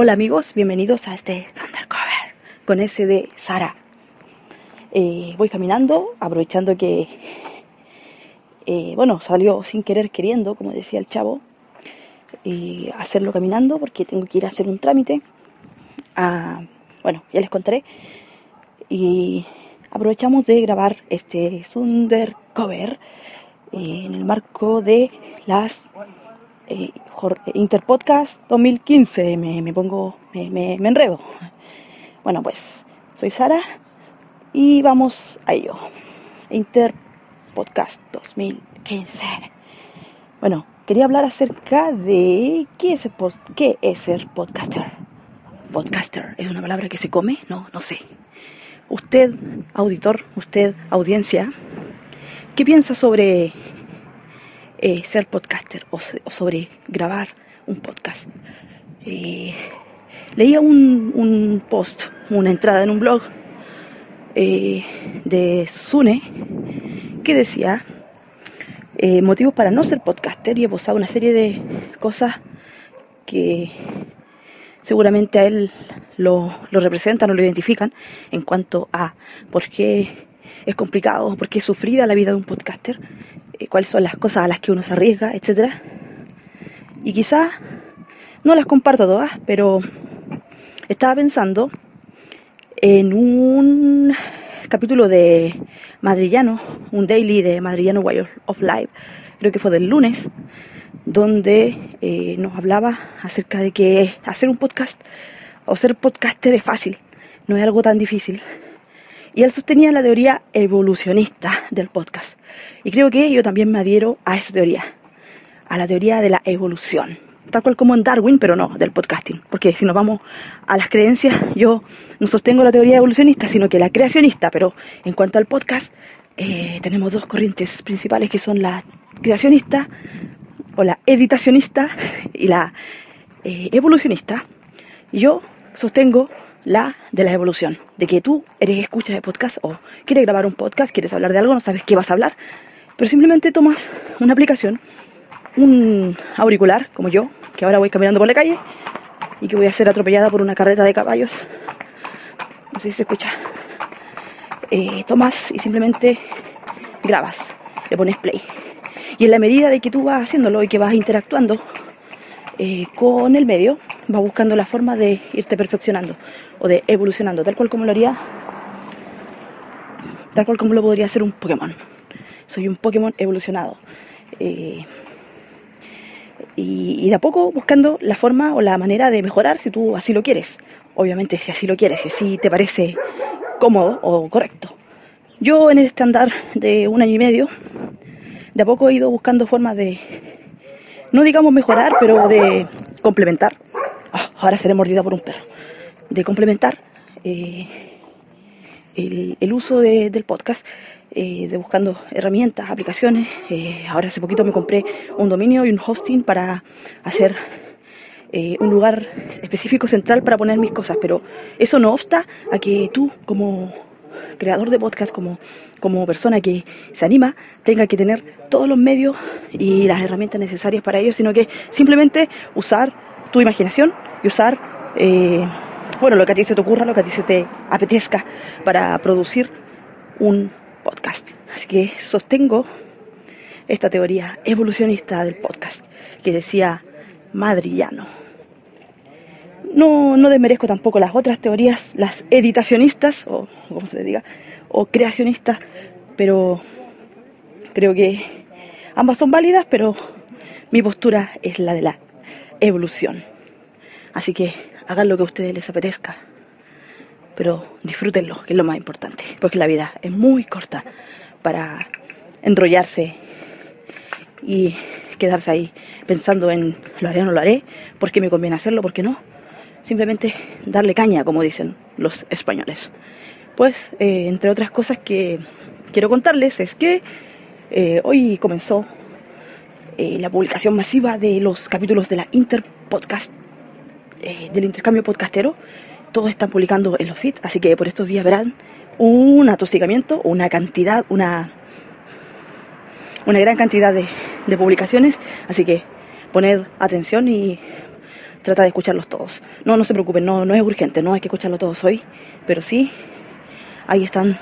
Hola amigos, bienvenidos a este Thundercover con ese de Sara. Eh, voy caminando, aprovechando que, eh, bueno, salió sin querer queriendo, como decía el chavo, hacerlo caminando porque tengo que ir a hacer un trámite. Ah, bueno, ya les contaré. Y aprovechamos de grabar este Thundercover eh, en el marco de las eh, Interpodcast 2015. Me, me pongo, me, me- enredo. Bueno, pues soy Sara y vamos a ello. Interpodcast 2015. Bueno, quería hablar acerca de qué es, qué es ser podcaster. Podcaster, ¿es una palabra que se come? No, no sé. Usted, auditor, usted, audiencia, ¿qué piensa sobre eh, ser podcaster o, sobre grabar un podcast. Eh, leía un, post, una entrada en un blog eh, de Sune que decía motivos para no ser podcaster y esbozaba una serie de cosas que seguramente a él lo, lo representan o lo identifican en cuanto a por qué es complicado, por qué es sufrida la vida de un podcaster, eh, cuáles son las cosas a las que uno se arriesga, etc. Y quizás no las comparto todas, pero estaba pensando en un capítulo de Madrillano, un daily de Madrillano Way of Life, creo que fue del lunes, donde eh, nos hablaba acerca de que hacer un podcast o ser podcaster es fácil, no es algo tan difícil. Y él sostenía la teoría evolucionista del podcast. Y creo que yo también me adhiero a esa teoría, a la teoría de la evolución. Tal cual como en Darwin, pero no del podcasting. Porque si nos vamos a las creencias, yo no sostengo la teoría evolucionista, sino que la creacionista. Pero en cuanto al podcast, eh, tenemos dos corrientes principales que son la creacionista o la editacionista y la eh, evolucionista. Y yo sostengo la de la evolución, de que tú eres escucha de podcast o quieres grabar un podcast, quieres hablar de algo, no sabes qué vas a hablar, pero simplemente tomas una aplicación, un auricular, como yo, que ahora voy caminando por la calle y que voy a ser atropellada por una carreta de caballos. No sé si se escucha. Eh, tomas y simplemente grabas, le pones play. Y en la medida de que tú vas haciéndolo y que vas interactuando eh, con el medio, vas buscando la forma de irte perfeccionando o de evolucionando, tal cual como lo haría, tal cual como lo podría hacer un Pokémon. Soy un Pokémon evolucionado. Eh, y, y de a poco buscando la forma o la manera de mejorar si tú así lo quieres. Obviamente si así lo quieres, si así te parece cómodo o correcto. Yo en el estándar de un año y medio, de a poco he ido buscando formas de, no digamos mejorar, pero de complementar. Ah, ahora seré mordida por un perro. De complementar eh, el, el uso de- del podcast, eh, de buscando herramientas, aplicaciones. Eh, ahora hace poquito me compré un dominio y un hosting para hacer eh, un lugar específico central para poner mis cosas, pero eso no obsta a que tú como creador de podcast, como, como persona que se anima, tenga que tener todos los medios y las herramientas necesarias para ello, sino que simplemente usar tu imaginación y usar, eh, bueno, lo que a ti se te ocurra, lo que a ti se te apetezca para producir un podcast. Así que sostengo esta teoría evolucionista del podcast que decía Madrillano. No, no desmerezco tampoco las otras teorías, las editacionistas, o se diga, o creacionistas, pero creo que ambas son válidas, pero mi postura es la de la evolución. Así que hagan lo que a ustedes les apetezca, pero disfrútenlo, que es lo más importante, porque la vida es muy corta para enrollarse y quedarse ahí pensando en lo haré o no lo haré, por qué me conviene hacerlo, por qué no. Simplemente darle caña, como dicen los españoles. Pues, eh, entre otras cosas que quiero contarles es que eh, hoy comenzó eh, la publicación masiva de los capítulos de la Interpodcast, eh, del intercambio podcastero. Todos están publicando en los feeds, así que por estos días verán un atosigamiento, una cantidad, una, una gran cantidad de, de publicaciones. Así que poned atención y trata de escucharlos todos. No, no se preocupen, no, no es urgente, no hay que escucharlo todos hoy, pero sí, ahí están,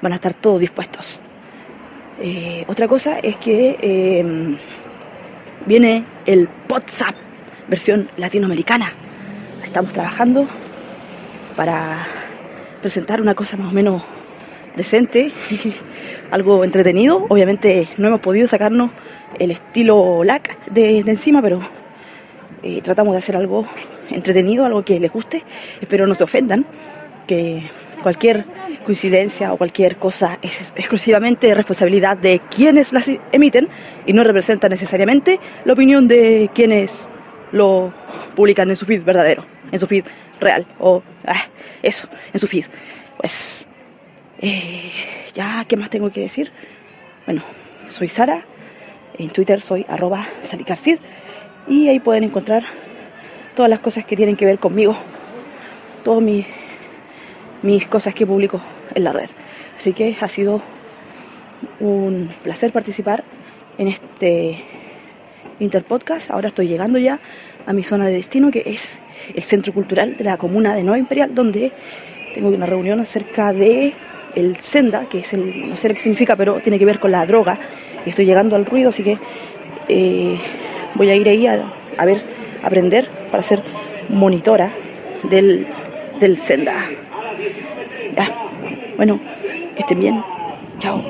van a estar todos dispuestos. Eh, otra cosa es que eh, viene el WhatsApp versión latinoamericana. Estamos trabajando para presentar una cosa más o menos decente, algo entretenido. Obviamente no hemos podido sacarnos el estilo LAC de, encima, pero eh, tratamos de hacer algo entretenido, algo que les guste. Espero no se ofendan, que cualquier coincidencia o cualquier cosa es exclusivamente responsabilidad de quienes las emiten y no representa necesariamente la opinión de quienes lo publican en su feed verdadero, en su feed real o ah, eso, en su feed. Pues eh, ya, ¿qué más tengo que decir? Bueno, soy Sara, en Twitter soy arroba salicarcid y ahí pueden encontrar todas las cosas que tienen que ver conmigo, todas mis, mis cosas que publico en la red. Así que ha sido un placer participar en este Interpodcast. Ahora estoy llegando ya a mi zona de destino, que es el Centro Cultural de la Comuna de Nueva Imperial, donde tengo una reunión acerca de el senda, que es el, no sé qué significa, pero tiene que ver con la droga. Y estoy llegando al ruido, así que eh, voy a ir ahí a, a, ver, aprender para ser monitora del, del senda. Ya, bueno, estén bien. Chao.